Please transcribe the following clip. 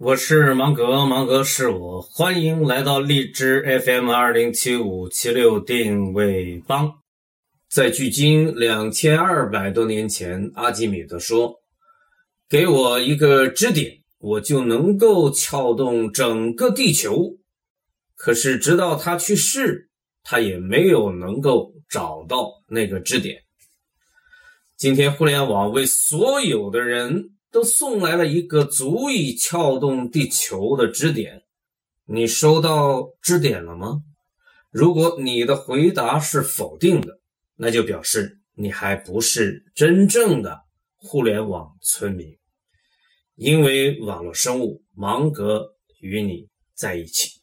我是芒格，芒格是我，欢迎来到荔枝 FM 二零七五七六定位帮。在距今两千二百多年前，阿基米德说：“给我一个支点，我就能够撬动整个地球。”可是直到他去世，他也没有能够找到那个支点。今天，互联网为所有的人。都送来了一个足以撬动地球的支点，你收到支点了吗？如果你的回答是否定的，那就表示你还不是真正的互联网村民，因为网络生物芒格与你在一起。